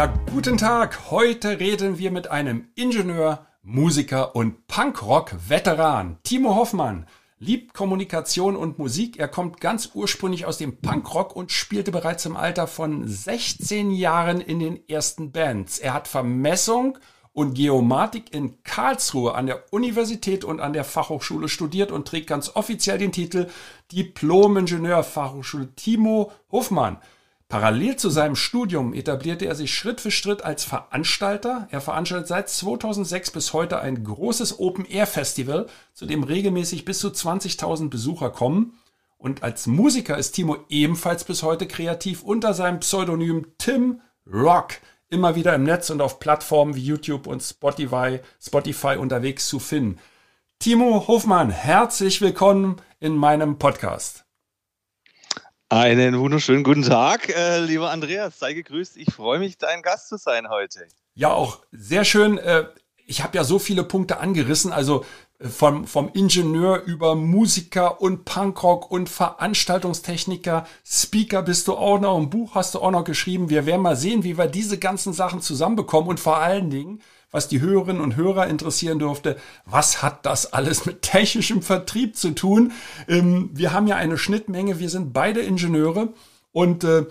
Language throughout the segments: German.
Ja, guten Tag. Heute reden wir mit einem Ingenieur, Musiker und Punkrock-Veteran. Timo Hoffmann liebt Kommunikation und Musik. Er kommt ganz ursprünglich aus dem Punkrock und spielte bereits im Alter von 16 Jahren in den ersten Bands. Er hat Vermessung und Geomatik in Karlsruhe an der Universität und an der Fachhochschule studiert und trägt ganz offiziell den Titel Diplom-Ingenieur Fachhochschule Timo Hoffmann. Parallel zu seinem Studium etablierte er sich Schritt für Schritt als Veranstalter. Er veranstaltet seit 2006 bis heute ein großes Open-Air-Festival, zu dem regelmäßig bis zu 20.000 Besucher kommen. Und als Musiker ist Timo ebenfalls bis heute kreativ unter seinem Pseudonym Tim Rock immer wieder im Netz und auf Plattformen wie YouTube und Spotify, Spotify unterwegs zu finden. Timo Hofmann, herzlich willkommen in meinem Podcast. Einen wunderschönen guten Tag, äh, lieber Andreas. Sei gegrüßt. Ich freue mich, dein Gast zu sein heute. Ja, auch sehr schön. Äh, ich habe ja so viele Punkte angerissen. Also äh, vom, vom Ingenieur über Musiker und Punkrock und Veranstaltungstechniker, Speaker bist du auch noch, ein Buch hast du auch noch geschrieben. Wir werden mal sehen, wie wir diese ganzen Sachen zusammenbekommen und vor allen Dingen, was die Hörerinnen und Hörer interessieren dürfte, was hat das alles mit technischem Vertrieb zu tun? Ähm, wir haben ja eine Schnittmenge, wir sind beide Ingenieure und äh,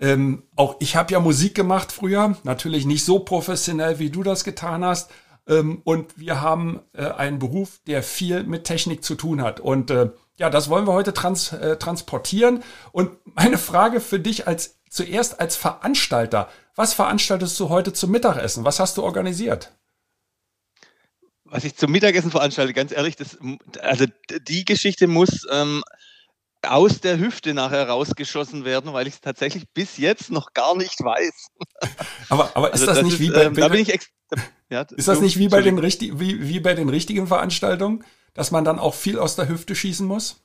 ähm, auch ich habe ja Musik gemacht früher, natürlich nicht so professionell, wie du das getan hast. Ähm, und wir haben äh, einen Beruf, der viel mit Technik zu tun hat. Und äh, ja, das wollen wir heute trans äh, transportieren. Und meine Frage für dich als zuerst als Veranstalter. Was veranstaltest du heute zum Mittagessen? Was hast du organisiert? Was ich zum Mittagessen veranstalte, ganz ehrlich, das, also die Geschichte muss ähm, aus der Hüfte nachher rausgeschossen werden, weil ich es tatsächlich bis jetzt noch gar nicht weiß. Aber, aber ist also das, das, nicht ist, wie bei, ähm, da bin ich ja, ist das nicht wie bei, den richtig, wie, wie bei den richtigen Veranstaltungen, dass man dann auch viel aus der Hüfte schießen muss?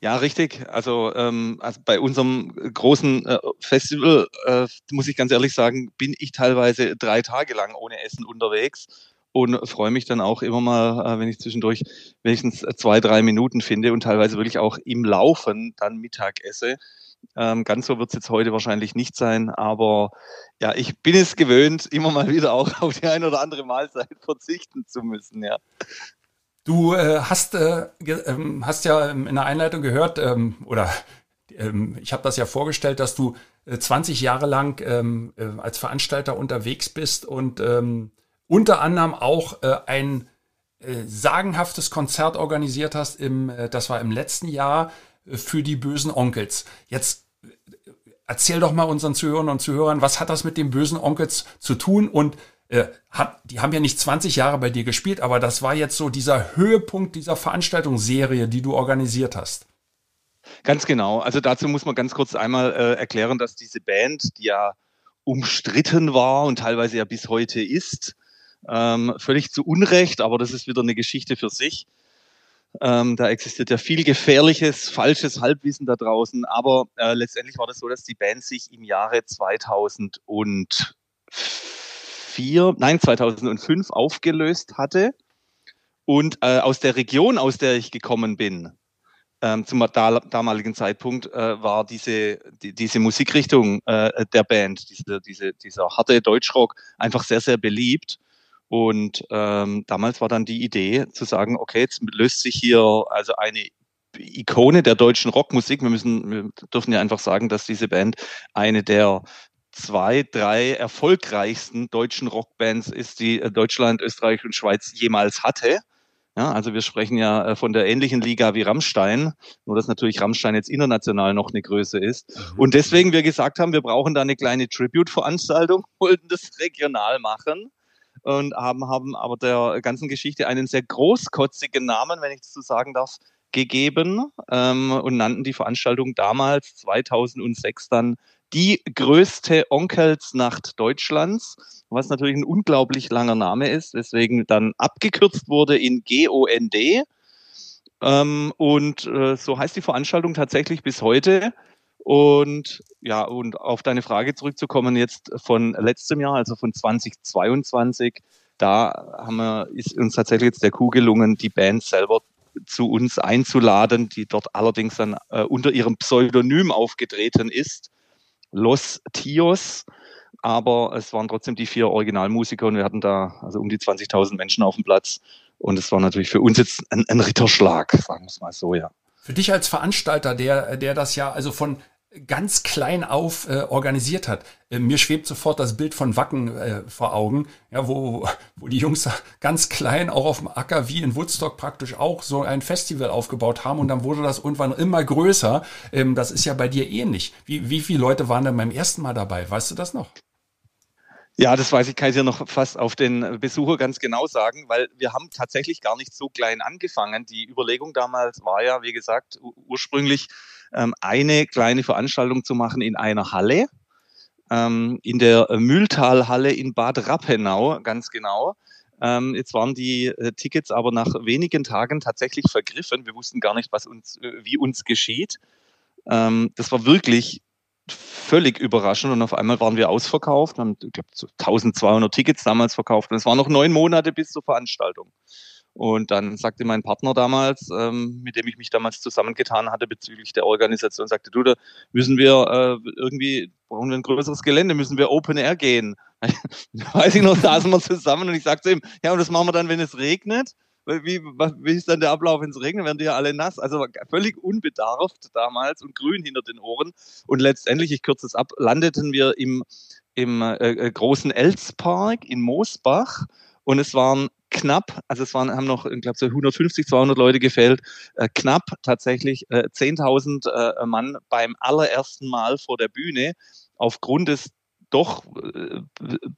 Ja, richtig. Also, ähm, also bei unserem großen äh, Festival, äh, muss ich ganz ehrlich sagen, bin ich teilweise drei Tage lang ohne Essen unterwegs und freue mich dann auch immer mal, äh, wenn ich zwischendurch wenigstens zwei, drei Minuten finde und teilweise wirklich auch im Laufen dann Mittag esse. Ähm, ganz so wird es jetzt heute wahrscheinlich nicht sein, aber ja, ich bin es gewöhnt, immer mal wieder auch auf die ein oder andere Mahlzeit verzichten zu müssen, ja. Du äh, hast, äh, ähm, hast ja in der Einleitung gehört, ähm, oder ähm, ich habe das ja vorgestellt, dass du äh, 20 Jahre lang ähm, äh, als Veranstalter unterwegs bist und ähm, unter anderem auch äh, ein äh, sagenhaftes Konzert organisiert hast, im, das war im letzten Jahr für die bösen Onkels. Jetzt erzähl doch mal unseren Zuhörern und Zuhörern, was hat das mit den bösen Onkels zu tun und äh, hat, die haben ja nicht 20 Jahre bei dir gespielt, aber das war jetzt so dieser Höhepunkt dieser Veranstaltungsserie, die du organisiert hast. Ganz genau. Also dazu muss man ganz kurz einmal äh, erklären, dass diese Band, die ja umstritten war und teilweise ja bis heute ist, ähm, völlig zu Unrecht, aber das ist wieder eine Geschichte für sich. Ähm, da existiert ja viel gefährliches, falsches Halbwissen da draußen. Aber äh, letztendlich war das so, dass die Band sich im Jahre 2004, nein, 2005 aufgelöst hatte. Und äh, aus der Region, aus der ich gekommen bin, ähm, zum da, damaligen Zeitpunkt äh, war diese, die, diese Musikrichtung äh, der Band, diese, diese, dieser harte Deutschrock, einfach sehr, sehr beliebt. Und ähm, damals war dann die Idee zu sagen, okay, jetzt löst sich hier also eine Ikone der deutschen Rockmusik. Wir müssen, wir dürfen ja einfach sagen, dass diese Band eine der zwei, drei erfolgreichsten deutschen Rockbands ist, die äh, Deutschland, Österreich und Schweiz jemals hatte. Ja, also wir sprechen ja äh, von der ähnlichen Liga wie Rammstein, nur dass natürlich Rammstein jetzt international noch eine Größe ist. Mhm. Und deswegen wir gesagt haben, wir brauchen da eine kleine Tribute-Veranstaltung, wollten das regional machen und haben, haben aber der ganzen Geschichte einen sehr großkotzigen Namen, wenn ich das so sagen darf, gegeben ähm, und nannten die Veranstaltung damals 2006 dann die größte Onkelsnacht Deutschlands, was natürlich ein unglaublich langer Name ist, weswegen dann abgekürzt wurde in GOND. Ähm, und äh, so heißt die Veranstaltung tatsächlich bis heute. Und ja, und auf deine Frage zurückzukommen jetzt von letztem Jahr, also von 2022, da haben wir, ist uns tatsächlich jetzt der Coup gelungen, die Band selber zu uns einzuladen, die dort allerdings dann äh, unter ihrem Pseudonym aufgetreten ist. Los Tios. Aber es waren trotzdem die vier Originalmusiker und wir hatten da also um die 20.000 Menschen auf dem Platz. Und es war natürlich für uns jetzt ein, ein Ritterschlag, sagen wir es mal so, ja. Für dich als Veranstalter, der, der das ja also von ganz klein auf äh, organisiert hat. Äh, mir schwebt sofort das Bild von Wacken äh, vor Augen, ja, wo, wo die Jungs ganz klein auch auf dem Acker wie in Woodstock praktisch auch so ein Festival aufgebaut haben und dann wurde das irgendwann immer größer. Ähm, das ist ja bei dir ähnlich. Wie, wie viele Leute waren denn beim ersten Mal dabei? Weißt du das noch? Ja, das weiß ich, kann ich dir noch fast auf den Besucher ganz genau sagen, weil wir haben tatsächlich gar nicht so klein angefangen. Die Überlegung damals war ja, wie gesagt, ursprünglich eine kleine Veranstaltung zu machen in einer Halle, ähm, in der Mühltalhalle in Bad Rappenau, ganz genau. Ähm, jetzt waren die äh, Tickets aber nach wenigen Tagen tatsächlich vergriffen. Wir wussten gar nicht, was uns, äh, wie uns geschieht. Ähm, das war wirklich völlig überraschend und auf einmal waren wir ausverkauft, haben, ich glaube, so 1200 Tickets damals verkauft und es waren noch neun Monate bis zur Veranstaltung. Und dann sagte mein Partner damals, ähm, mit dem ich mich damals zusammengetan hatte bezüglich der Organisation, sagte, du, da müssen wir äh, irgendwie, brauchen wir ein größeres Gelände, müssen wir Open Air gehen. Weiß ich noch, saßen wir zusammen und ich sagte ihm, ja, und das machen wir dann, wenn es regnet. Wie, wie ist dann der Ablauf, wenn es regnet? Werden die ja alle nass. Also völlig unbedarft damals und grün hinter den Ohren. Und letztendlich, ich kürze es ab, landeten wir im, im äh, äh großen Elspark in Moosbach und es waren knapp, also es waren, haben noch, ich glaube, so 150, 200 Leute gefehlt, äh, knapp tatsächlich äh, 10.000 äh, Mann beim allerersten Mal vor der Bühne aufgrund des doch, äh,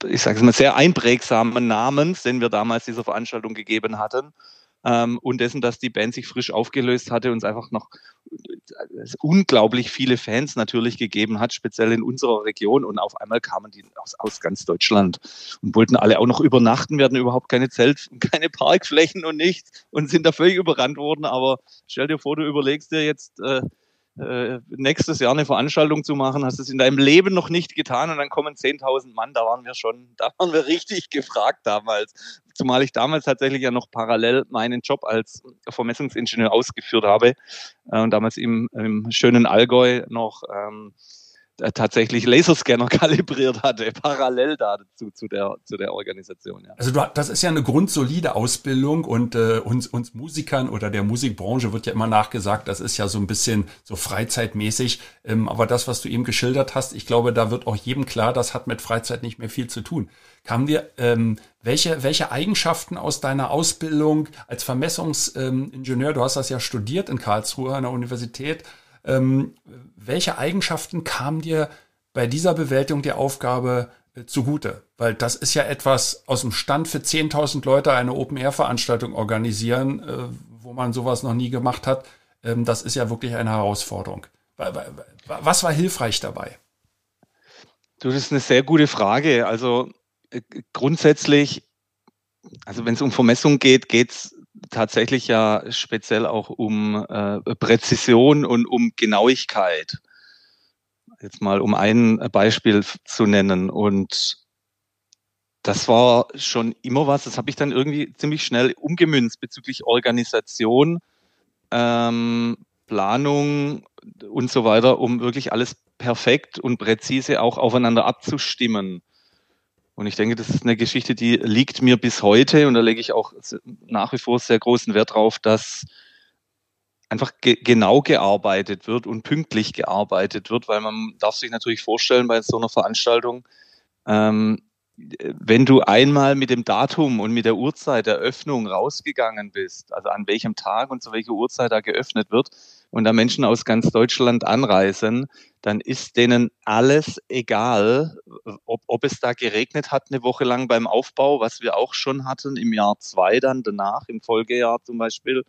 ich sage es mal, sehr einprägsamen Namens, den wir damals dieser Veranstaltung gegeben hatten ähm, und dessen, dass die Band sich frisch aufgelöst hatte und es einfach noch äh, unglaublich viele Fans natürlich gegeben hat, speziell in unserer Region. Und auf einmal kamen die aus, aus ganz Deutschland und wollten alle auch noch übernachten. Wir hatten überhaupt keine Zelt, keine Parkflächen und nichts und sind da völlig überrannt worden. Aber stell dir vor, du überlegst dir jetzt, äh, äh, nächstes Jahr eine Veranstaltung zu machen, hast es in deinem Leben noch nicht getan und dann kommen 10.000 Mann, da waren wir schon, da waren wir richtig gefragt damals. Zumal ich damals tatsächlich ja noch parallel meinen Job als Vermessungsingenieur ausgeführt habe äh, und damals im, im schönen Allgäu noch ähm, äh, tatsächlich Laserscanner kalibriert hatte, parallel dazu zu der, zu der Organisation. Ja. Also das ist ja eine grundsolide Ausbildung und äh, uns, uns Musikern oder der Musikbranche wird ja immer nachgesagt, das ist ja so ein bisschen so freizeitmäßig. Ähm, aber das, was du eben geschildert hast, ich glaube, da wird auch jedem klar, das hat mit Freizeit nicht mehr viel zu tun. Kamen dir, ähm, welche, welche Eigenschaften aus deiner Ausbildung als Vermessungsingenieur, ähm, du hast das ja studiert in Karlsruhe an der Universität, ähm, welche Eigenschaften kamen dir bei dieser Bewältigung der Aufgabe äh, zugute? Weil das ist ja etwas aus dem Stand für 10.000 Leute eine Open-Air-Veranstaltung organisieren, äh, wo man sowas noch nie gemacht hat. Ähm, das ist ja wirklich eine Herausforderung. Was war hilfreich dabei? Das ist eine sehr gute Frage. Also äh, grundsätzlich, also wenn es um Vermessung geht, geht es tatsächlich ja speziell auch um äh, Präzision und um Genauigkeit. Jetzt mal um ein Beispiel zu nennen. Und das war schon immer was, das habe ich dann irgendwie ziemlich schnell umgemünzt bezüglich Organisation, ähm, Planung und so weiter, um wirklich alles perfekt und präzise auch aufeinander abzustimmen. Und ich denke, das ist eine Geschichte, die liegt mir bis heute. Und da lege ich auch nach wie vor sehr großen Wert drauf, dass einfach ge genau gearbeitet wird und pünktlich gearbeitet wird, weil man darf sich natürlich vorstellen bei so einer Veranstaltung, ähm, wenn du einmal mit dem Datum und mit der Uhrzeit der Öffnung rausgegangen bist, also an welchem Tag und zu welcher Uhrzeit da geöffnet wird, und da Menschen aus ganz Deutschland anreisen, dann ist denen alles egal, ob, ob es da geregnet hat eine Woche lang beim Aufbau, was wir auch schon hatten, im Jahr zwei dann danach, im Folgejahr zum Beispiel,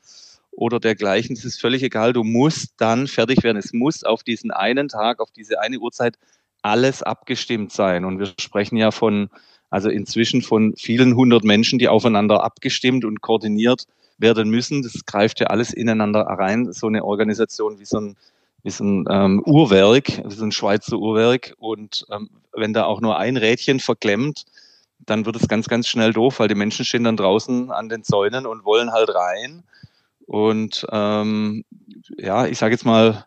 oder dergleichen. Es ist völlig egal, du musst dann fertig werden. Es muss auf diesen einen Tag, auf diese eine Uhrzeit alles abgestimmt sein. Und wir sprechen ja von, also inzwischen von vielen hundert Menschen, die aufeinander abgestimmt und koordiniert werden müssen. Das greift ja alles ineinander rein. So eine Organisation wie so ein, wie so ein ähm, Uhrwerk, wie so ein Schweizer Uhrwerk. Und ähm, wenn da auch nur ein Rädchen verklemmt, dann wird es ganz, ganz schnell doof, weil die Menschen stehen dann draußen an den Zäunen und wollen halt rein. Und ähm, ja, ich sage jetzt mal,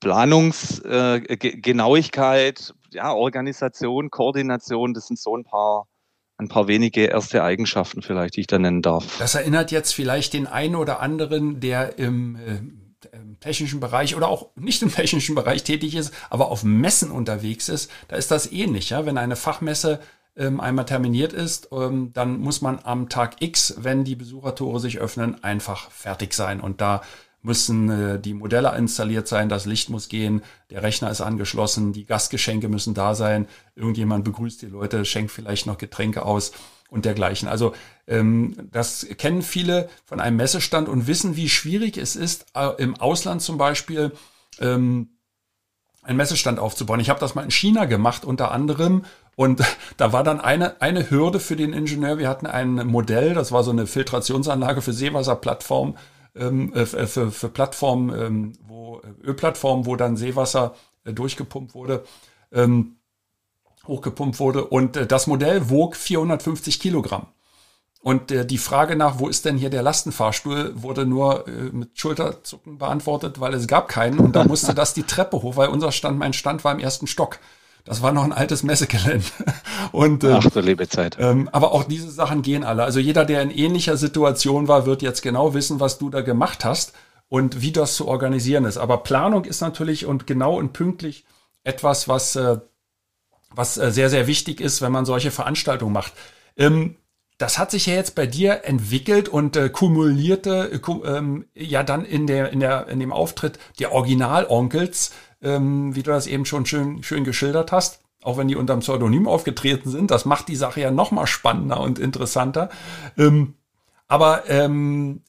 Planungsgenauigkeit, äh, ja, Organisation, Koordination, das sind so ein paar ein paar wenige erste Eigenschaften vielleicht, die ich da nennen darf. Das erinnert jetzt vielleicht den einen oder anderen, der im, äh, im technischen Bereich oder auch nicht im technischen Bereich tätig ist, aber auf Messen unterwegs ist. Da ist das ähnlich. Ja? Wenn eine Fachmesse ähm, einmal terminiert ist, ähm, dann muss man am Tag X, wenn die Besuchertore sich öffnen, einfach fertig sein. Und da müssen äh, die Modelle installiert sein, das Licht muss gehen, der Rechner ist angeschlossen, die Gastgeschenke müssen da sein, irgendjemand begrüßt die Leute, schenkt vielleicht noch Getränke aus und dergleichen. Also ähm, das kennen viele von einem Messestand und wissen, wie schwierig es ist, äh, im Ausland zum Beispiel ähm, einen Messestand aufzubauen. Ich habe das mal in China gemacht unter anderem und da war dann eine, eine Hürde für den Ingenieur. Wir hatten ein Modell, das war so eine Filtrationsanlage für Seewasserplattformen ähm, äh, für, für Plattformen, ähm, wo äh, Ölplattformen, wo dann Seewasser äh, durchgepumpt wurde, ähm, hochgepumpt wurde. Und äh, das Modell wog 450 Kilogramm. Und äh, die Frage nach, wo ist denn hier der Lastenfahrstuhl, wurde nur äh, mit Schulterzucken beantwortet, weil es gab keinen. Und da musste das die Treppe hoch, weil unser Stand, mein Stand war im ersten Stock. Das war noch ein altes Messegelände. Und, ähm, Ach, so Lebezeit. Ähm, aber auch diese Sachen gehen alle. Also jeder, der in ähnlicher Situation war, wird jetzt genau wissen, was du da gemacht hast und wie das zu organisieren ist. Aber Planung ist natürlich und genau und pünktlich etwas, was, äh, was äh, sehr, sehr wichtig ist, wenn man solche Veranstaltungen macht. Ähm, das hat sich ja jetzt bei dir entwickelt und äh, kumulierte äh, ähm, ja dann in der in der in dem Auftritt der Originalonkels ähm, wie du das eben schon schön, schön geschildert hast, auch wenn die unter dem Pseudonym aufgetreten sind. Das macht die Sache ja noch mal spannender und interessanter. Ähm, aber ähm,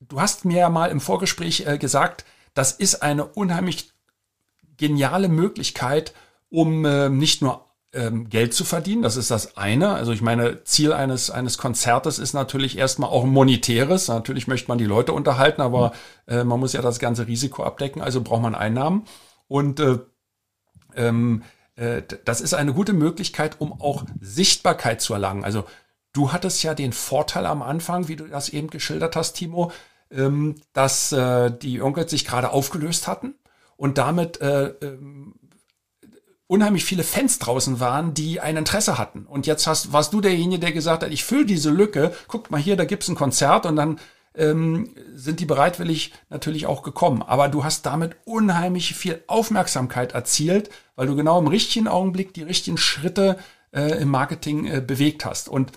du hast mir ja mal im Vorgespräch äh, gesagt, das ist eine unheimlich geniale Möglichkeit, um äh, nicht nur ähm, Geld zu verdienen. Das ist das eine. Also ich meine, Ziel eines, eines Konzertes ist natürlich erstmal auch monetäres. Natürlich möchte man die Leute unterhalten, aber äh, man muss ja das ganze Risiko abdecken, also braucht man Einnahmen. Und äh, ähm, äh, das ist eine gute Möglichkeit, um auch Sichtbarkeit zu erlangen. Also du hattest ja den Vorteil am Anfang, wie du das eben geschildert hast, Timo, ähm, dass äh, die Onkels sich gerade aufgelöst hatten und damit äh, ähm, unheimlich viele Fans draußen waren, die ein Interesse hatten. Und jetzt hast, warst du derjenige, der gesagt hat, ich fülle diese Lücke, guck mal hier, da gibt's ein Konzert und dann ähm, sind die bereitwillig natürlich auch gekommen. Aber du hast damit unheimlich viel Aufmerksamkeit erzielt, weil du genau im richtigen Augenblick die richtigen Schritte äh, im Marketing äh, bewegt hast. Und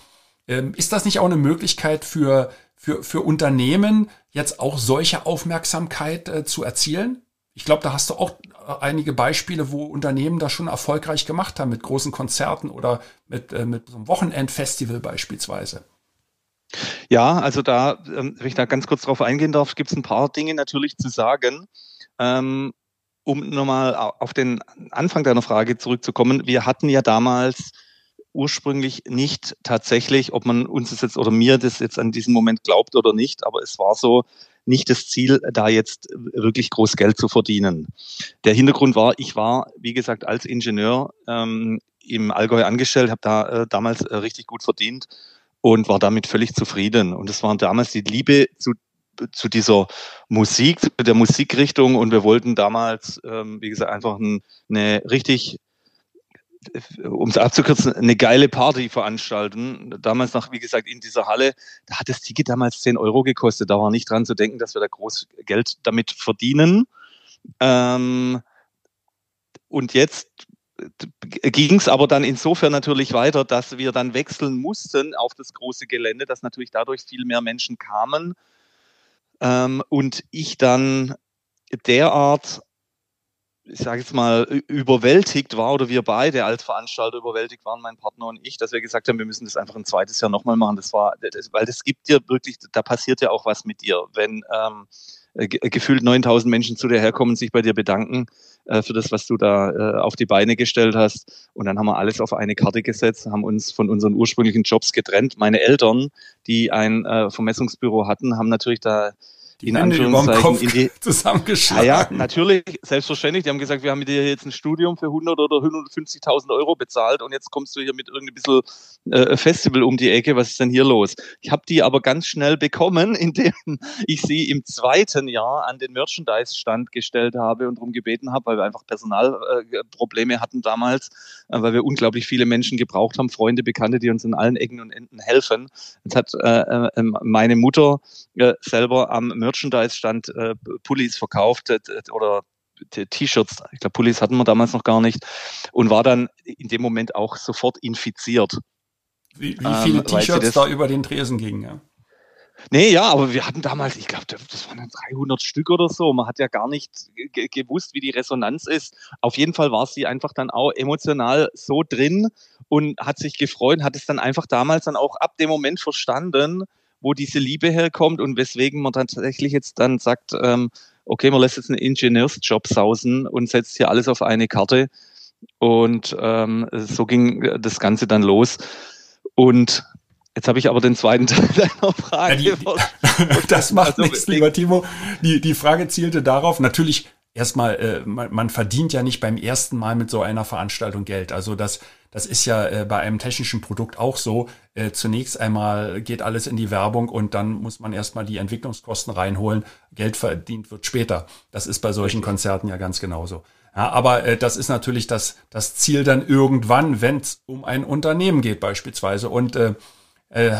ähm, ist das nicht auch eine Möglichkeit für, für, für Unternehmen, jetzt auch solche Aufmerksamkeit äh, zu erzielen? Ich glaube, da hast du auch einige Beispiele, wo Unternehmen das schon erfolgreich gemacht haben mit großen Konzerten oder mit, äh, mit so einem Wochenendfestival beispielsweise. Ja, also da, ähm, wenn ich da ganz kurz drauf eingehen darf, gibt es ein paar Dinge natürlich zu sagen. Ähm, um nochmal auf den Anfang deiner Frage zurückzukommen, wir hatten ja damals ursprünglich nicht tatsächlich, ob man uns das jetzt oder mir das jetzt an diesem Moment glaubt oder nicht, aber es war so, nicht das Ziel, da jetzt wirklich groß Geld zu verdienen. Der Hintergrund war, ich war, wie gesagt, als Ingenieur ähm, im Allgäu angestellt, habe da äh, damals äh, richtig gut verdient und war damit völlig zufrieden. Und es war damals die Liebe zu zu dieser Musik, der Musikrichtung und wir wollten damals, ähm, wie gesagt, einfach ein, eine richtig um es abzukürzen, eine geile Party veranstalten. Damals noch, wie gesagt, in dieser Halle, da hat das Ticket damals 10 Euro gekostet. Da war nicht dran zu denken, dass wir da groß Geld damit verdienen. Ähm, und jetzt ging es aber dann insofern natürlich weiter, dass wir dann wechseln mussten auf das große Gelände, dass natürlich dadurch viel mehr Menschen kamen ähm, und ich dann derart ich sage jetzt mal, überwältigt war oder wir beide als Veranstalter überwältigt waren, mein Partner und ich, dass wir gesagt haben, wir müssen das einfach ein zweites Jahr nochmal machen. Das war, das, weil das gibt dir wirklich, da passiert ja auch was mit dir. Wenn, ähm, äh, gefühlt 9000 Menschen zu dir herkommen, sich bei dir bedanken äh, für das, was du da äh, auf die Beine gestellt hast. Und dann haben wir alles auf eine Karte gesetzt, haben uns von unseren ursprünglichen Jobs getrennt. Meine Eltern, die ein äh, Vermessungsbüro hatten, haben natürlich da die in Anführungszeichen in die zusammengeschlagen. Ja, ja, natürlich, selbstverständlich. Die haben gesagt, wir haben dir jetzt ein Studium für 100 oder 150.000 Euro bezahlt und jetzt kommst du hier mit irgendeinem bisschen äh, Festival um die Ecke. Was ist denn hier los? Ich habe die aber ganz schnell bekommen, indem ich sie im zweiten Jahr an den Merchandise-Stand gestellt habe und darum gebeten habe, weil wir einfach Personalprobleme äh, hatten damals, äh, weil wir unglaublich viele Menschen gebraucht haben, Freunde, Bekannte, die uns in allen Ecken und Enden helfen. Jetzt hat äh, äh meine Mutter äh, selber am Merchandise Merchandise-Stand äh, Pullis verkauft äh, oder T-Shirts, ich glaube, Pullis hatten wir damals noch gar nicht und war dann in dem Moment auch sofort infiziert. Wie, wie viele ähm, T-Shirts da über den Tresen gingen, ja? Nee, ja, aber wir hatten damals, ich glaube, das waren 300 Stück oder so. Man hat ja gar nicht gewusst, wie die Resonanz ist. Auf jeden Fall war sie einfach dann auch emotional so drin und hat sich gefreut, hat es dann einfach damals dann auch ab dem Moment verstanden, wo diese Liebe herkommt und weswegen man tatsächlich jetzt dann sagt, ähm, okay, man lässt jetzt einen Ingenieursjob sausen und setzt hier alles auf eine Karte. Und ähm, so ging das Ganze dann los. Und Jetzt habe ich aber den zweiten Teil deiner Frage. Ja, die, das macht also, nichts, lieber Timo. Die, die Frage zielte darauf, natürlich erstmal, äh, man, man verdient ja nicht beim ersten Mal mit so einer Veranstaltung Geld. Also das, das ist ja äh, bei einem technischen Produkt auch so. Äh, zunächst einmal geht alles in die Werbung und dann muss man erstmal die Entwicklungskosten reinholen. Geld verdient wird später. Das ist bei solchen Konzerten ja ganz genauso. Ja, aber äh, das ist natürlich das, das Ziel dann irgendwann, wenn es um ein Unternehmen geht beispielsweise. Und äh, äh,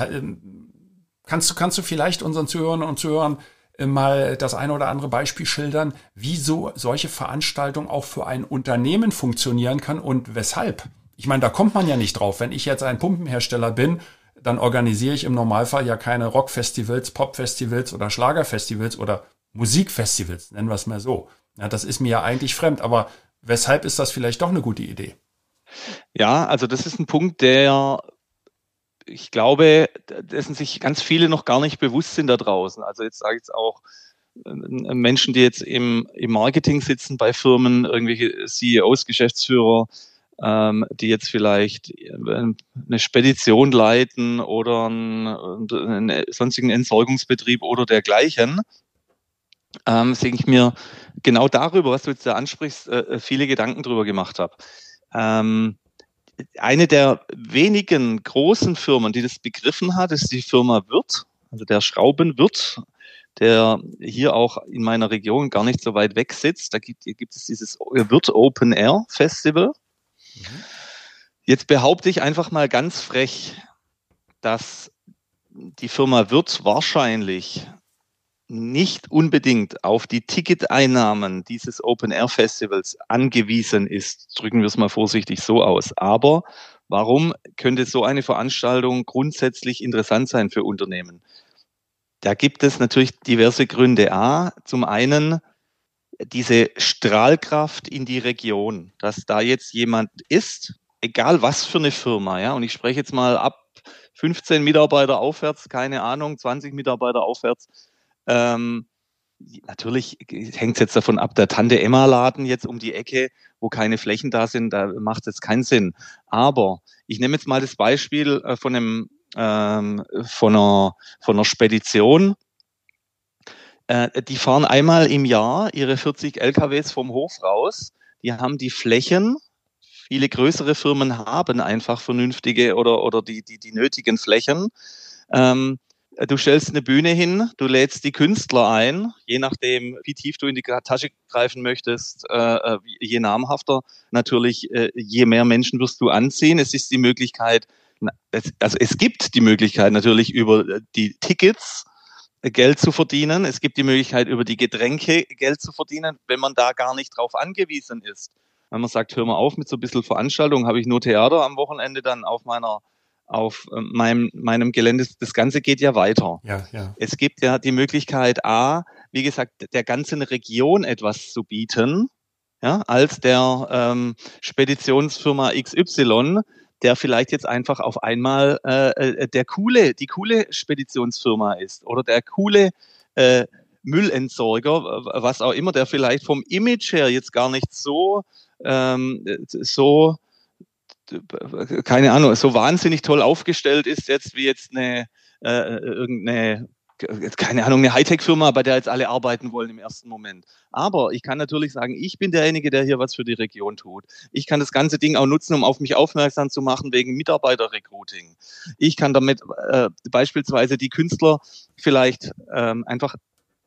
kannst du kannst du vielleicht unseren Zuhörern und Zuhörern äh, mal das eine oder andere Beispiel schildern, wie so solche Veranstaltungen auch für ein Unternehmen funktionieren kann und weshalb? Ich meine, da kommt man ja nicht drauf. Wenn ich jetzt ein Pumpenhersteller bin, dann organisiere ich im Normalfall ja keine Rockfestivals, Popfestivals oder Schlagerfestivals oder Musikfestivals, nennen wir es mal so. Ja, das ist mir ja eigentlich fremd, aber weshalb ist das vielleicht doch eine gute Idee? Ja, also das ist ein Punkt, der ich glaube, dessen sich ganz viele noch gar nicht bewusst sind da draußen. Also jetzt sage ich jetzt auch äh, Menschen, die jetzt im, im Marketing sitzen bei Firmen, irgendwelche CEOs, Geschäftsführer, ähm, die jetzt vielleicht äh, eine Spedition leiten oder einen, einen sonstigen Entsorgungsbetrieb oder dergleichen, ähm, sehe ich mir genau darüber, was du jetzt da ansprichst, äh, viele Gedanken drüber gemacht habe. Ähm, eine der wenigen großen Firmen, die das begriffen hat, ist die Firma Wirth, also der Schraubenwirt, der hier auch in meiner Region gar nicht so weit weg sitzt. Da gibt, gibt es dieses Wirth Open Air Festival. Mhm. Jetzt behaupte ich einfach mal ganz frech, dass die Firma Wirth wahrscheinlich nicht unbedingt auf die Ticketeinnahmen dieses Open Air Festivals angewiesen ist, drücken wir es mal vorsichtig so aus. Aber warum könnte so eine Veranstaltung grundsätzlich interessant sein für Unternehmen? Da gibt es natürlich diverse Gründe. A, zum einen diese Strahlkraft in die Region, dass da jetzt jemand ist, egal was für eine Firma, ja, und ich spreche jetzt mal ab 15 Mitarbeiter aufwärts, keine Ahnung, 20 Mitarbeiter aufwärts, ähm, natürlich hängt es jetzt davon ab, der Tante Emma Laden jetzt um die Ecke, wo keine Flächen da sind, da macht es keinen Sinn. Aber ich nehme jetzt mal das Beispiel äh, von einem ähm, von einer von einer Spedition. Äh, die fahren einmal im Jahr ihre 40 LKWs vom Hof raus. Die haben die Flächen. Viele größere Firmen haben einfach vernünftige oder oder die die die nötigen Flächen. Ähm, äh, du stellst eine Bühne hin, du lädst die Künstler ein, je nachdem, wie tief du in die Tasche greifen möchtest, äh, äh je namhafter. Natürlich, äh, je mehr Menschen wirst du anziehen. Es ist die Möglichkeit, also es gibt die Möglichkeit natürlich über äh, die Tickets Geld zu verdienen. Es gibt die Möglichkeit über die Getränke Geld zu verdienen, wenn man da gar nicht drauf angewiesen ist. Wenn man sagt, hör mal auf mit so ein bisschen Veranstaltung, habe ich nur Theater am Wochenende dann auf meiner auf ähm, meinem, meinem Gelände. Das Ganze geht ja weiter. Ja, ja. Es gibt ja die Möglichkeit, A, wie gesagt, der ganzen Region etwas zu bieten, ja, als der ähm, Speditionsfirma XY, der vielleicht jetzt einfach auf einmal äh, äh, der coole, die coole Speditionsfirma ist oder der coole äh, Müllentsorger, was auch immer, der vielleicht vom Image her jetzt gar nicht so, ähm, so, keine Ahnung, so wahnsinnig toll aufgestellt ist jetzt wie jetzt eine äh, irgendeine keine Ahnung, eine Hightech-Firma, bei der jetzt alle arbeiten wollen im ersten Moment. Aber ich kann natürlich sagen, ich bin derjenige, der hier was für die Region tut. Ich kann das ganze Ding auch nutzen, um auf mich aufmerksam zu machen wegen Mitarbeiterrecruiting. Ich kann damit äh, beispielsweise die Künstler vielleicht ähm, einfach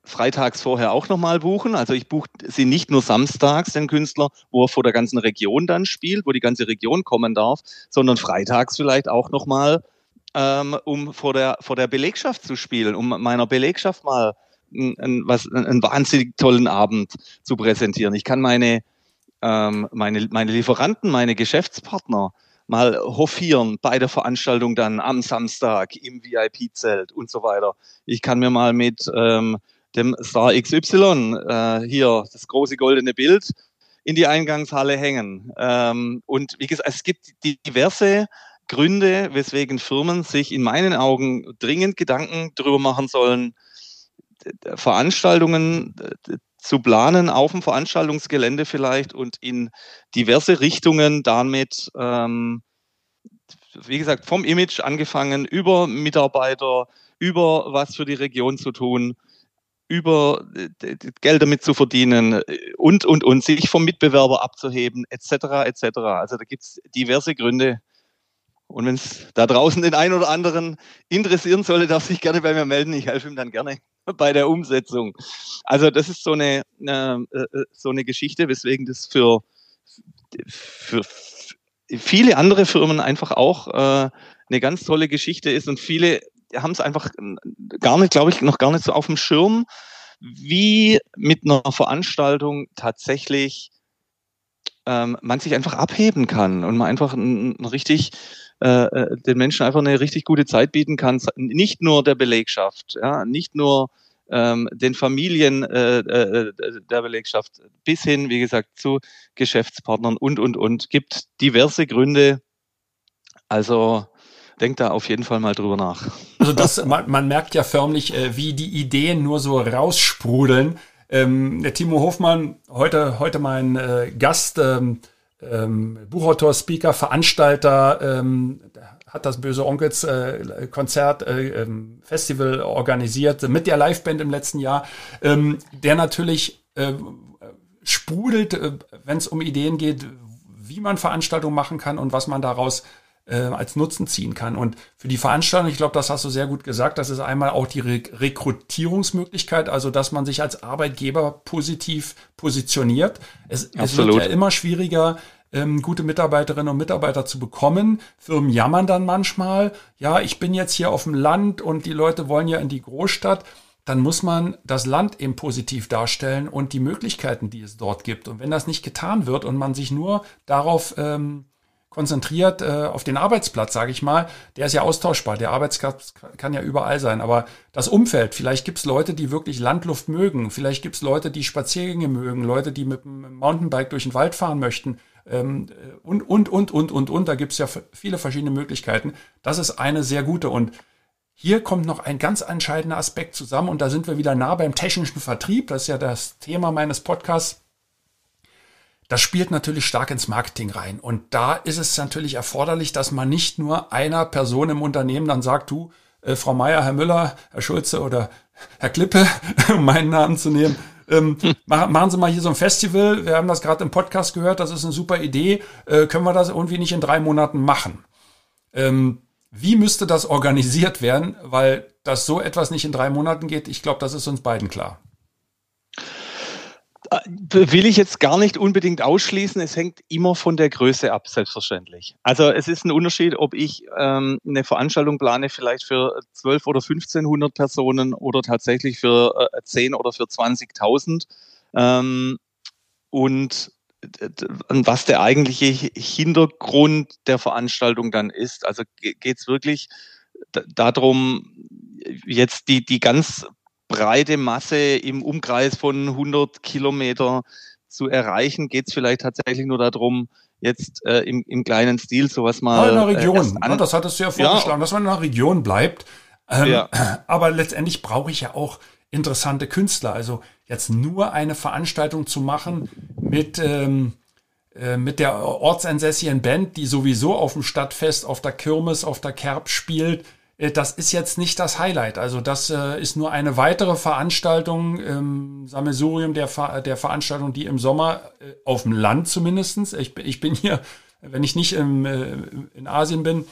freitags vorher auch nochmal buchen. Also ich buche sie nicht nur samstags, den Künstler, wo er vor der ganzen Region dann spielt, wo die ganze Region kommen darf, sondern freitags vielleicht auch nochmal ähm, um vor der, vor der Belegschaft zu spielen, um meiner Belegschaft mal ein, was, einen wahnsinnig tollen Abend zu präsentieren. Ich kann meine, ähm, meine, meine Lieferanten, meine Geschäftspartner mal hofieren bei der Veranstaltung dann am Samstag im VIP-Zelt und so weiter. Ich kann mir mal mit ähm, dem Star XY äh, hier das große goldene Bild in die Eingangshalle hängen. Ähm, und wie gesagt, es gibt diverse Gründe, weswegen Firmen sich in meinen Augen dringend Gedanken darüber machen sollen, Veranstaltungen zu planen auf dem Veranstaltungsgelände vielleicht und in diverse Richtungen damit, ähm, wie gesagt, vom Image angefangen, über Mitarbeiter, über was für die Region zu tun, über Geld damit zu verdienen und, und, und, sich vom Mitbewerber abzuheben, etc., etc. Also da gibt es diverse Gründe, und wenn es da draußen den einen oder anderen interessieren sollte, darf sich gerne bei mir melden. Ich helfe ihm dann gerne bei der Umsetzung. Also das ist so eine, äh, äh, so eine Geschichte, weswegen das für, für viele andere Firmen einfach auch äh, eine ganz tolle Geschichte ist. Und viele haben es einfach gar nicht, glaube ich, noch gar nicht so auf dem Schirm, wie mit einer Veranstaltung tatsächlich ähm, man sich einfach abheben kann und man einfach ein, ein richtig äh, äh, den Menschen einfach eine richtig gute Zeit bieten kann. Nicht nur der Belegschaft, ja, nicht nur ähm, den Familien äh, äh, der Belegschaft bis hin, wie gesagt, zu Geschäftspartnern und, und, und. Gibt diverse Gründe. Also denkt da auf jeden Fall mal drüber nach. Also das, man, man merkt ja förmlich, äh, wie die Ideen nur so raussprudeln. Ähm, der Timo Hofmann, heute, heute mein äh, Gast, ähm, ähm, Buchautor, Speaker, Veranstalter, ähm, hat das Böse Onkels äh, Konzert, äh, ähm, Festival organisiert mit der Liveband im letzten Jahr, ähm, der natürlich äh, sprudelt, äh, wenn es um Ideen geht, wie man Veranstaltungen machen kann und was man daraus äh, als Nutzen ziehen kann. Und für die Veranstaltung, ich glaube, das hast du sehr gut gesagt, das ist einmal auch die Re Rekrutierungsmöglichkeit, also dass man sich als Arbeitgeber positiv positioniert. Es, es wird ja immer schwieriger, ähm, gute Mitarbeiterinnen und Mitarbeiter zu bekommen. Firmen jammern dann manchmal, ja, ich bin jetzt hier auf dem Land und die Leute wollen ja in die Großstadt. Dann muss man das Land eben positiv darstellen und die Möglichkeiten, die es dort gibt. Und wenn das nicht getan wird und man sich nur darauf ähm, konzentriert äh, auf den Arbeitsplatz, sage ich mal, der ist ja austauschbar. Der Arbeitsplatz kann ja überall sein. Aber das Umfeld, vielleicht gibt es Leute, die wirklich Landluft mögen. Vielleicht gibt es Leute, die Spaziergänge mögen, Leute, die mit dem Mountainbike durch den Wald fahren möchten. Ähm, und, und, und, und, und, und. Da gibt es ja viele verschiedene Möglichkeiten. Das ist eine sehr gute. Und hier kommt noch ein ganz entscheidender Aspekt zusammen. Und da sind wir wieder nah beim technischen Vertrieb. Das ist ja das Thema meines Podcasts das spielt natürlich stark ins Marketing rein. Und da ist es natürlich erforderlich, dass man nicht nur einer Person im Unternehmen dann sagt, du, äh, Frau Meier, Herr Müller, Herr Schulze oder Herr Klippe, um meinen Namen zu nehmen, ähm, hm. machen Sie mal hier so ein Festival. Wir haben das gerade im Podcast gehört, das ist eine super Idee. Äh, können wir das irgendwie nicht in drei Monaten machen? Ähm, wie müsste das organisiert werden? Weil dass so etwas nicht in drei Monaten geht, ich glaube, das ist uns beiden klar. Äh, will ich jetzt gar nicht unbedingt ausschließen. Es hängt immer von der Größe ab, selbstverständlich. Also es ist ein Unterschied, ob ich ähm, eine Veranstaltung plane, vielleicht für 12 oder 1500 Personen oder tatsächlich für äh, 10 oder für 20.000. Ähm, und was der eigentliche Hintergrund der Veranstaltung dann ist. Also geht es wirklich darum, jetzt die, die ganz breite Masse im Umkreis von 100 Kilometer zu erreichen, geht es vielleicht tatsächlich nur darum, jetzt äh, im, im kleinen Stil sowas mal. in der äh, Region, äh, das hattest du ja vorgeschlagen, ja. dass man in der Region bleibt. Ähm, ja. Aber letztendlich brauche ich ja auch interessante Künstler. Also jetzt nur eine Veranstaltung zu machen mit, ähm, äh, mit der ortsansässigen Band, die sowieso auf dem Stadtfest, auf der Kirmes, auf der Kerb spielt, das ist jetzt nicht das Highlight. Also das äh, ist nur eine weitere Veranstaltung im Sammelsurium der, der Veranstaltung, die im Sommer äh, auf dem Land zumindestens. Ich, ich bin hier, wenn ich nicht im, äh, in Asien bin,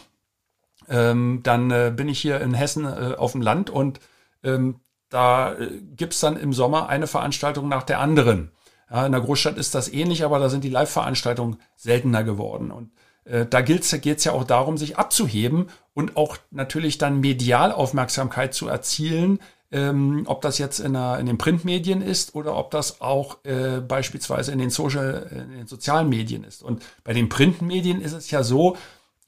ähm, dann äh, bin ich hier in Hessen äh, auf dem Land und ähm, da äh, gibt's dann im Sommer eine Veranstaltung nach der anderen. Ja, in der Großstadt ist das ähnlich, aber da sind die Live-Veranstaltungen seltener geworden. Und äh, da geht es ja auch darum, sich abzuheben und auch natürlich dann medial Aufmerksamkeit zu erzielen, ähm, ob das jetzt in, der, in den Printmedien ist oder ob das auch äh, beispielsweise in den, Social, in den sozialen Medien ist. Und bei den Printmedien ist es ja so,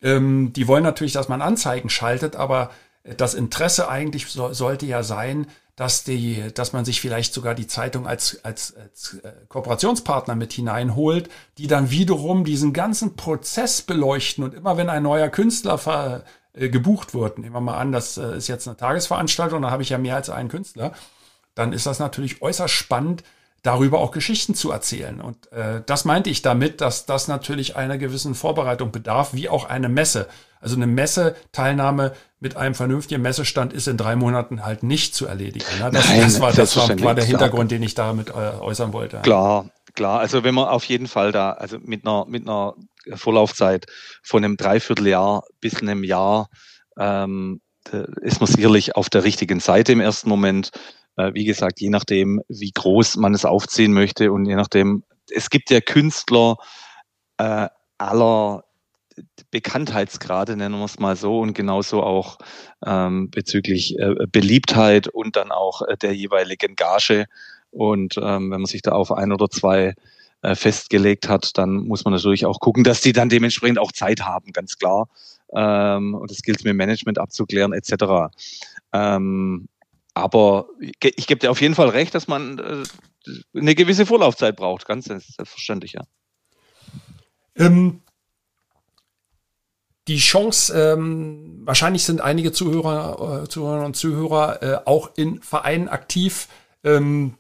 ähm, die wollen natürlich, dass man Anzeigen schaltet, aber das Interesse eigentlich so, sollte ja sein, dass die, dass man sich vielleicht sogar die Zeitung als, als, als äh, Kooperationspartner mit hineinholt, die dann wiederum diesen ganzen Prozess beleuchten und immer wenn ein neuer Künstler ver, äh, gebucht wird, nehmen wir mal an, das äh, ist jetzt eine Tagesveranstaltung, da habe ich ja mehr als einen Künstler, dann ist das natürlich äußerst spannend, darüber auch Geschichten zu erzählen. Und äh, das meinte ich damit, dass das natürlich einer gewissen Vorbereitung bedarf, wie auch eine Messe. Also eine Messeteilnahme mit einem vernünftigen Messestand ist in drei Monaten halt nicht zu erledigen. Ne? Das, Nein, das, war, das war, war der Hintergrund, den ich damit äh, äußern wollte. Klar, klar. Also wenn man auf jeden Fall da, also mit einer, mit einer Vorlaufzeit von einem Dreivierteljahr bis einem Jahr, ähm, ist man sicherlich auf der richtigen Seite im ersten Moment. Äh, wie gesagt, je nachdem, wie groß man es aufziehen möchte und je nachdem, es gibt ja Künstler äh, aller Bekanntheitsgrade, nennen wir es mal so, und genauso auch ähm, bezüglich äh, Beliebtheit und dann auch äh, der jeweiligen Gage. Und ähm, wenn man sich da auf ein oder zwei äh, festgelegt hat, dann muss man natürlich auch gucken, dass die dann dementsprechend auch Zeit haben, ganz klar. Ähm, und das gilt mit Management abzuklären, etc. Ähm, aber ich gebe dir auf jeden Fall recht, dass man äh, eine gewisse Vorlaufzeit braucht, ganz selbstverständlich, ja. Ähm, die Chance, ähm, wahrscheinlich sind einige Zuhörer, äh, Zuhörer und Zuhörer äh, auch in Vereinen aktiv. Ähm,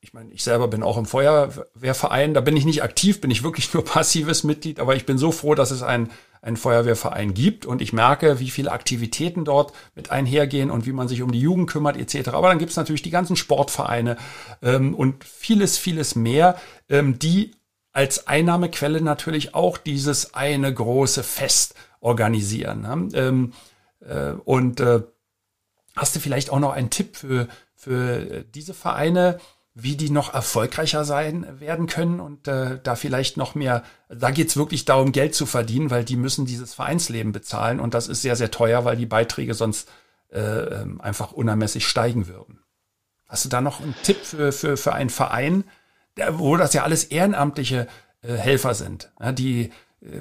ich meine, ich selber bin auch im Feuerwehrverein, da bin ich nicht aktiv, bin ich wirklich nur passives Mitglied, aber ich bin so froh, dass es ein einen Feuerwehrverein gibt und ich merke, wie viele Aktivitäten dort mit einhergehen und wie man sich um die Jugend kümmert etc. Aber dann gibt es natürlich die ganzen Sportvereine ähm, und vieles, vieles mehr, ähm, die als Einnahmequelle natürlich auch dieses eine große Fest organisieren. Ne? Ähm, äh, und äh, hast du vielleicht auch noch einen Tipp für, für diese Vereine, wie die noch erfolgreicher sein werden können und äh, da vielleicht noch mehr, da geht's wirklich darum, Geld zu verdienen, weil die müssen dieses Vereinsleben bezahlen und das ist sehr, sehr teuer, weil die Beiträge sonst äh, ähm, einfach unermesslich steigen würden. Hast du da noch einen Tipp für, für, für einen Verein, der, wo das ja alles ehrenamtliche äh, Helfer sind, ja, die äh,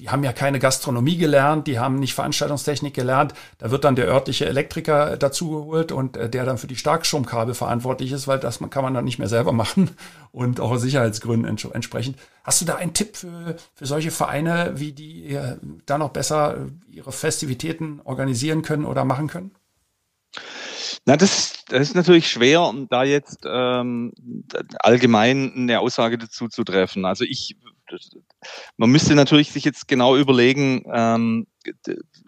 die haben ja keine Gastronomie gelernt, die haben nicht Veranstaltungstechnik gelernt. Da wird dann der örtliche Elektriker dazugeholt und äh, der dann für die Starkstromkabel verantwortlich ist, weil das kann man dann nicht mehr selber machen und auch aus Sicherheitsgründen entsprechend. Hast du da einen Tipp für, für solche Vereine, wie die äh, da noch besser äh, ihre Festivitäten organisieren können oder machen können? Na, das, das ist natürlich schwer, da jetzt ähm, allgemein eine Aussage dazu zu treffen. Also ich man müsste natürlich sich jetzt genau überlegen, ähm,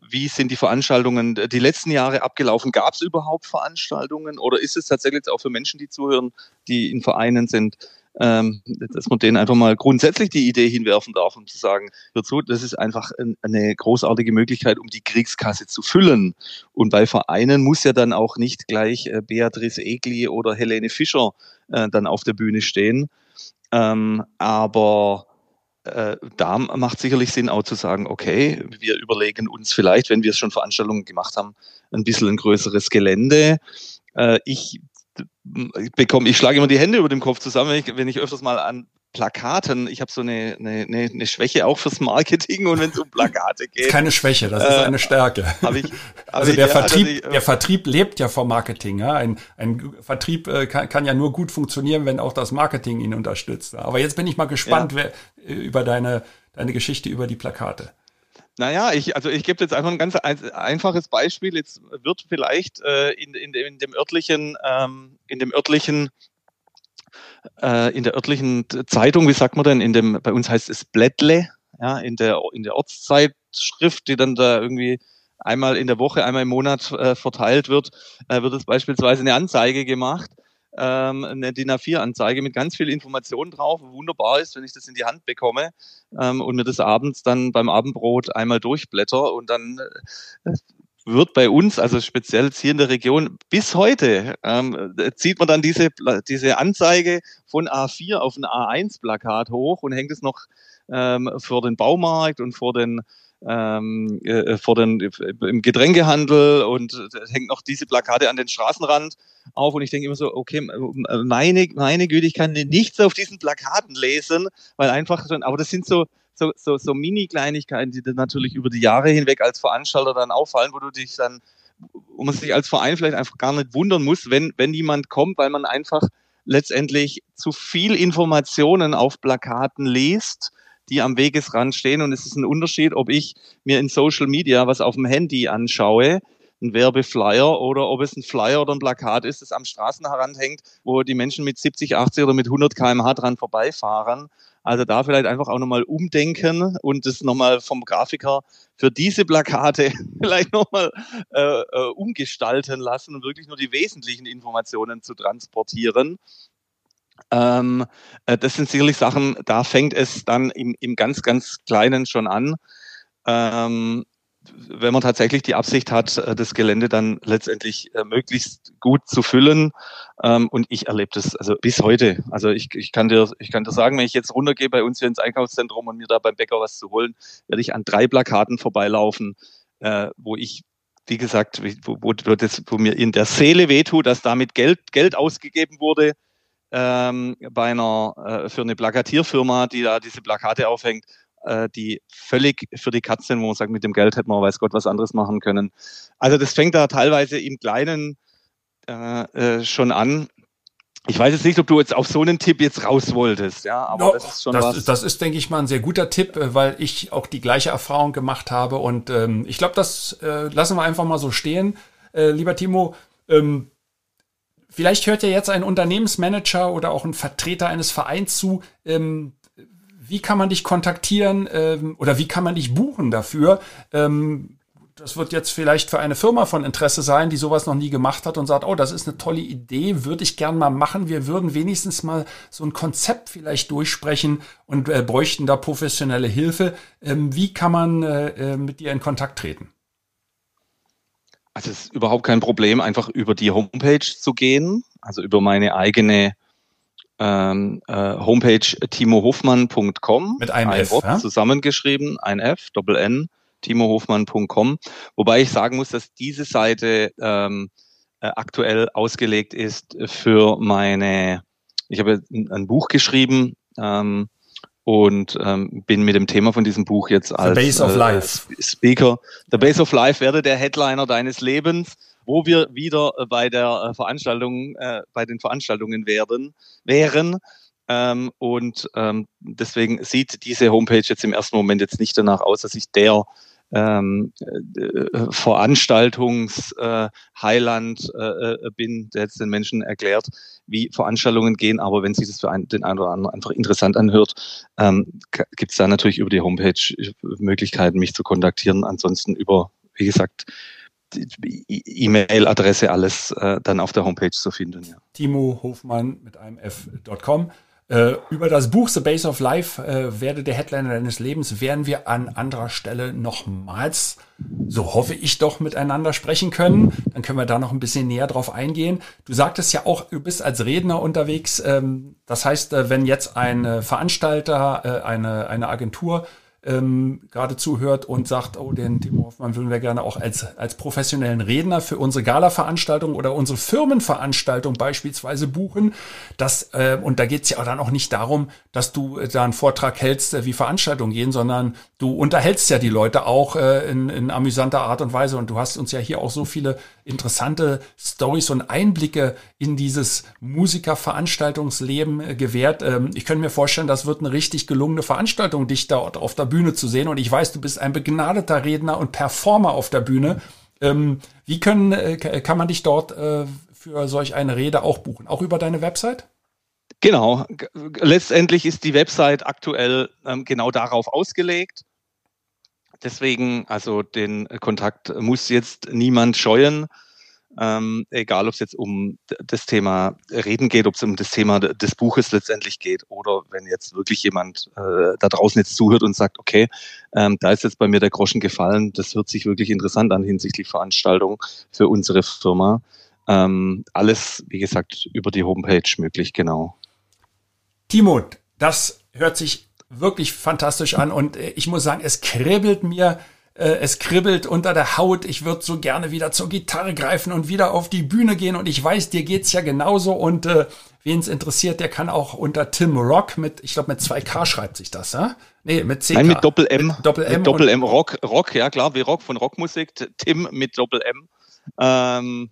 wie sind die Veranstaltungen die letzten Jahre abgelaufen? Gab es überhaupt Veranstaltungen oder ist es tatsächlich auch für Menschen, die zuhören, die in Vereinen sind, ähm, dass man denen einfach mal grundsätzlich die Idee hinwerfen darf, um zu sagen, hör zu, das ist einfach eine großartige Möglichkeit, um die Kriegskasse zu füllen. Und bei Vereinen muss ja dann auch nicht gleich äh, Beatrice Egli oder Helene Fischer äh, dann auf der Bühne stehen. Ähm, aber äh, da macht sicherlich Sinn auch zu sagen, okay, wir überlegen uns vielleicht, wenn wir schon Veranstaltungen gemacht haben, ein bisschen ein größeres Gelände. Äh, ich bekomme, ich schlage immer die Hände über dem Kopf zusammen, wenn ich, wenn ich öfters mal an Plakaten, ich habe so eine, eine, eine Schwäche auch fürs Marketing und wenn es um Plakate geht. Keine Schwäche, das ist äh, eine Stärke. Hab ich, hab also der, ja, Vertrieb, ich, äh, der Vertrieb lebt ja vom Marketing. Ja? Ein, ein Vertrieb äh, kann, kann ja nur gut funktionieren, wenn auch das Marketing ihn unterstützt. Aber jetzt bin ich mal gespannt ja. wer, über deine, deine Geschichte über die Plakate. Naja, ich, also ich gebe jetzt einfach ein ganz einfaches Beispiel. Jetzt wird vielleicht äh, in, in, in, dem örtlichen, ähm, in dem örtlichen, äh, in der örtlichen Zeitung, wie sagt man denn, in dem, bei uns heißt es Blättle, ja, in der, in der Ortszeitschrift, die dann da irgendwie einmal in der Woche, einmal im Monat äh, verteilt wird, äh, wird es beispielsweise eine Anzeige gemacht ähm, eine DIN A4-Anzeige mit ganz viel Informationen drauf. Wunderbar ist, wenn ich das in die Hand bekomme ähm, und mir das abends dann beim Abendbrot einmal durchblätter und dann äh, wird bei uns, also speziell hier in der Region, bis heute ähm, zieht man dann diese, diese Anzeige von A4 auf ein A1-Plakat hoch und hängt es noch ähm, vor den Baumarkt und vor den ähm, äh, vor den im Getränkehandel und äh, hängt noch diese Plakate an den Straßenrand auf und ich denke immer so, okay, meine, meine Güte, ich kann nichts auf diesen Plakaten lesen, weil einfach, aber das sind so, so, so, so Mini-Kleinigkeiten, die dann natürlich über die Jahre hinweg als Veranstalter dann auffallen, wo du dich dann, wo man sich als Verein vielleicht einfach gar nicht wundern muss, wenn, wenn jemand kommt, weil man einfach letztendlich zu viel Informationen auf Plakaten liest, die am Wegesrand stehen. Und es ist ein Unterschied, ob ich mir in Social Media was auf dem Handy anschaue, ein Werbeflyer oder ob es ein Flyer oder ein Plakat ist, das am Straßenrand hängt, wo die Menschen mit 70, 80 oder mit 100 kmh dran vorbeifahren. Also da vielleicht einfach auch nochmal umdenken und das nochmal vom Grafiker für diese Plakate vielleicht nochmal äh, äh, umgestalten lassen und wirklich nur die wesentlichen Informationen zu transportieren. Ähm, äh, das sind sicherlich Sachen, da fängt es dann im, im ganz, ganz Kleinen schon an. Ähm, wenn man tatsächlich die Absicht hat, äh, das Gelände dann letztendlich äh, möglichst gut zu füllen. Ähm, und ich erlebe das also bis heute. Also ich, ich, kann dir, ich kann dir sagen, wenn ich jetzt runtergehe bei uns hier ins Einkaufszentrum und mir da beim Bäcker was zu holen, werde ich an drei Plakaten vorbeilaufen, äh, wo ich wie gesagt, wo, wo, das, wo mir in der Seele wehtut, dass damit Geld, Geld ausgegeben wurde ähm, bei einer, für eine Plakatierfirma, die da diese Plakate aufhängt äh, die völlig für die Katze sind, wo man sagt, mit dem Geld hätte man weiß Gott was anderes machen können. Also das fängt da teilweise im Kleinen äh, äh, schon an. Ich weiß jetzt nicht, ob du jetzt auf so einen Tipp jetzt raus wolltest, ja, aber no, das ist schon das, was. Das ist, denke ich mal, ein sehr guter Tipp, äh, weil ich auch die gleiche Erfahrung gemacht habe und ähm, ich glaube, das äh, lassen wir einfach mal so stehen. Äh, lieber Timo, ähm, vielleicht hört ja jetzt ein Unternehmensmanager oder auch ein Vertreter eines Vereins zu, ähm, wie kann man dich kontaktieren ähm, oder wie kann man dich buchen dafür? Ähm, das wird jetzt vielleicht für eine Firma von Interesse sein, die sowas noch nie gemacht hat und sagt, oh, das ist eine tolle Idee, würde ich gern mal machen. Wir würden wenigstens mal so ein Konzept vielleicht durchsprechen und äh, bräuchten da professionelle Hilfe. Ähm, wie kann man äh, äh mit dir in Kontakt treten? Also es ist überhaupt kein Problem, einfach über die Homepage zu gehen, also über meine eigene ähm, äh, Homepage timohofmann.com. Mit einem ein F, Wort ja? zusammengeschrieben, ein F, Doppel N, timohofmann.com. Wobei ich sagen muss, dass diese Seite ähm, äh, aktuell ausgelegt ist für meine, ich habe ein, Buch geschrieben ähm, und ähm, bin mit dem Thema von diesem Buch jetzt als The Base of Life. Äh, Speaker, The Base of Life werde der Headliner deines Lebens wo wir wieder äh, bei der äh, Veranstaltung, äh, bei den Veranstaltungen werden, wären. Ähm, und ähm, deswegen sieht diese Homepage jetzt im ersten Moment jetzt nicht danach aus, dass ich der ähm, äh, Veranstaltungs-Highland äh, äh, bin, der jetzt den Menschen erklärt, wie Veranstaltungen gehen. Aber wenn sich das für einen, den einen oder anderen einfach interessant anhört, ähm, gibt es da natürlich über die Homepage Möglichkeiten, mich zu kontaktieren. Ansonsten über, wie gesagt, E-Mail-Adresse, alles äh, dann auf der Homepage zu finden. Ja. Timo Hofmann mit einem F.com. Äh, über das Buch The Base of Life, äh, werde der Headliner deines Lebens, werden wir an anderer Stelle nochmals, so hoffe ich doch, miteinander sprechen können. Dann können wir da noch ein bisschen näher drauf eingehen. Du sagtest ja auch, du bist als Redner unterwegs. Ähm, das heißt, äh, wenn jetzt ein Veranstalter, äh, eine, eine Agentur ähm, gerade zuhört und sagt, oh, den Timo Hoffmann würden wir gerne auch als, als professionellen Redner für unsere Gala-Veranstaltung oder unsere Firmenveranstaltung beispielsweise buchen. Das, äh, und da geht es ja dann auch nicht darum, dass du äh, da einen Vortrag hältst, äh, wie Veranstaltungen gehen, sondern du unterhältst ja die Leute auch äh, in, in amüsanter Art und Weise. Und du hast uns ja hier auch so viele interessante Stories und Einblicke in dieses Musikerveranstaltungsleben äh, gewährt. Ähm, ich könnte mir vorstellen, das wird eine richtig gelungene Veranstaltung, dich dort auf der Bühne zu sehen. Und ich weiß, du bist ein begnadeter Redner und Performer auf der Bühne. Ähm, wie können, äh, kann man dich dort äh, für solch eine Rede auch buchen? Auch über deine Website? Genau. Letztendlich ist die Website aktuell ähm, genau darauf ausgelegt. Deswegen, also den Kontakt muss jetzt niemand scheuen. Ähm, egal, ob es jetzt um das Thema Reden geht, ob es um das Thema des Buches letztendlich geht oder wenn jetzt wirklich jemand äh, da draußen jetzt zuhört und sagt, okay, ähm, da ist jetzt bei mir der Groschen gefallen, das hört sich wirklich interessant an hinsichtlich Veranstaltung für unsere Firma. Ähm, alles, wie gesagt, über die Homepage möglich, genau. Timo, das hört sich wirklich fantastisch an und äh, ich muss sagen, es kribbelt mir es kribbelt unter der Haut. Ich würde so gerne wieder zur Gitarre greifen und wieder auf die Bühne gehen. Und ich weiß, dir geht's ja genauso. Und äh, wen es interessiert, der kann auch unter Tim Rock mit, ich glaube mit 2K schreibt sich das, ja? Nee, mit CK. Nein, mit Doppel M. Mit Doppel M. Mit Doppel M. Rock, Rock, ja klar, wie Rock von Rockmusik. Tim mit Doppel M. Ähm,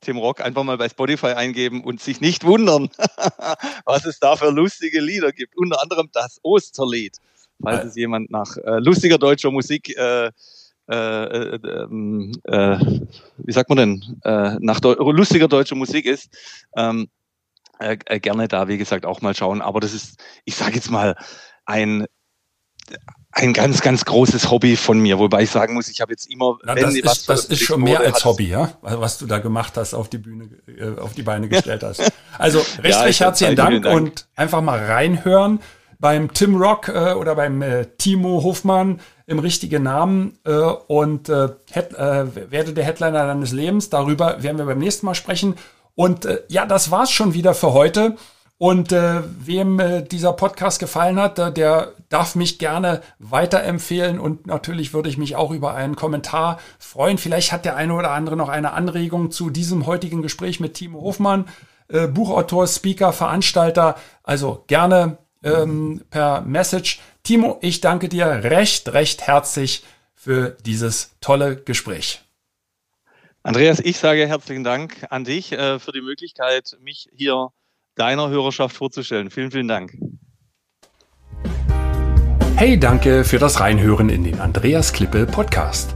Tim Rock einfach mal bei Spotify eingeben und sich nicht wundern, was es da für lustige Lieder gibt. Unter anderem das Osterlied falls es jemand nach äh, lustiger deutscher Musik, äh, äh, äh, äh wie sagt man denn, äh, nach Deu lustiger deutscher Musik ist, ähm, gerne da, wie gesagt, auch mal schauen. Aber das ist, ich sage jetzt mal, ein ein ganz, ganz großes Hobby von mir, wobei ich sagen muss, ich habe jetzt immer. Na, das ist, das ist schon mehr als Hobby, ja, was du da gemacht hast, auf die Bühne, auf die Beine gestellt hast. Also recht, ja, recht herzlichen Dank, Dank, und einfach mal reinhören beim Tim Rock äh, oder beim äh, Timo Hofmann im richtigen Namen äh, und äh, Head, äh, werde der Headliner deines Lebens. Darüber werden wir beim nächsten Mal sprechen. Und äh, ja, das war's schon wieder für heute. Und äh, wem äh, dieser Podcast gefallen hat, äh, der darf mich gerne weiterempfehlen und natürlich würde ich mich auch über einen Kommentar freuen. Vielleicht hat der eine oder andere noch eine Anregung zu diesem heutigen Gespräch mit Timo Hofmann, äh, Buchautor, Speaker, Veranstalter. Also gerne ähm, per Message. Timo, ich danke dir recht, recht herzlich für dieses tolle Gespräch. Andreas, ich sage herzlichen Dank an dich äh, für die Möglichkeit, mich hier deiner Hörerschaft vorzustellen. Vielen, vielen Dank. Hey, danke für das Reinhören in den Andreas Klippe Podcast.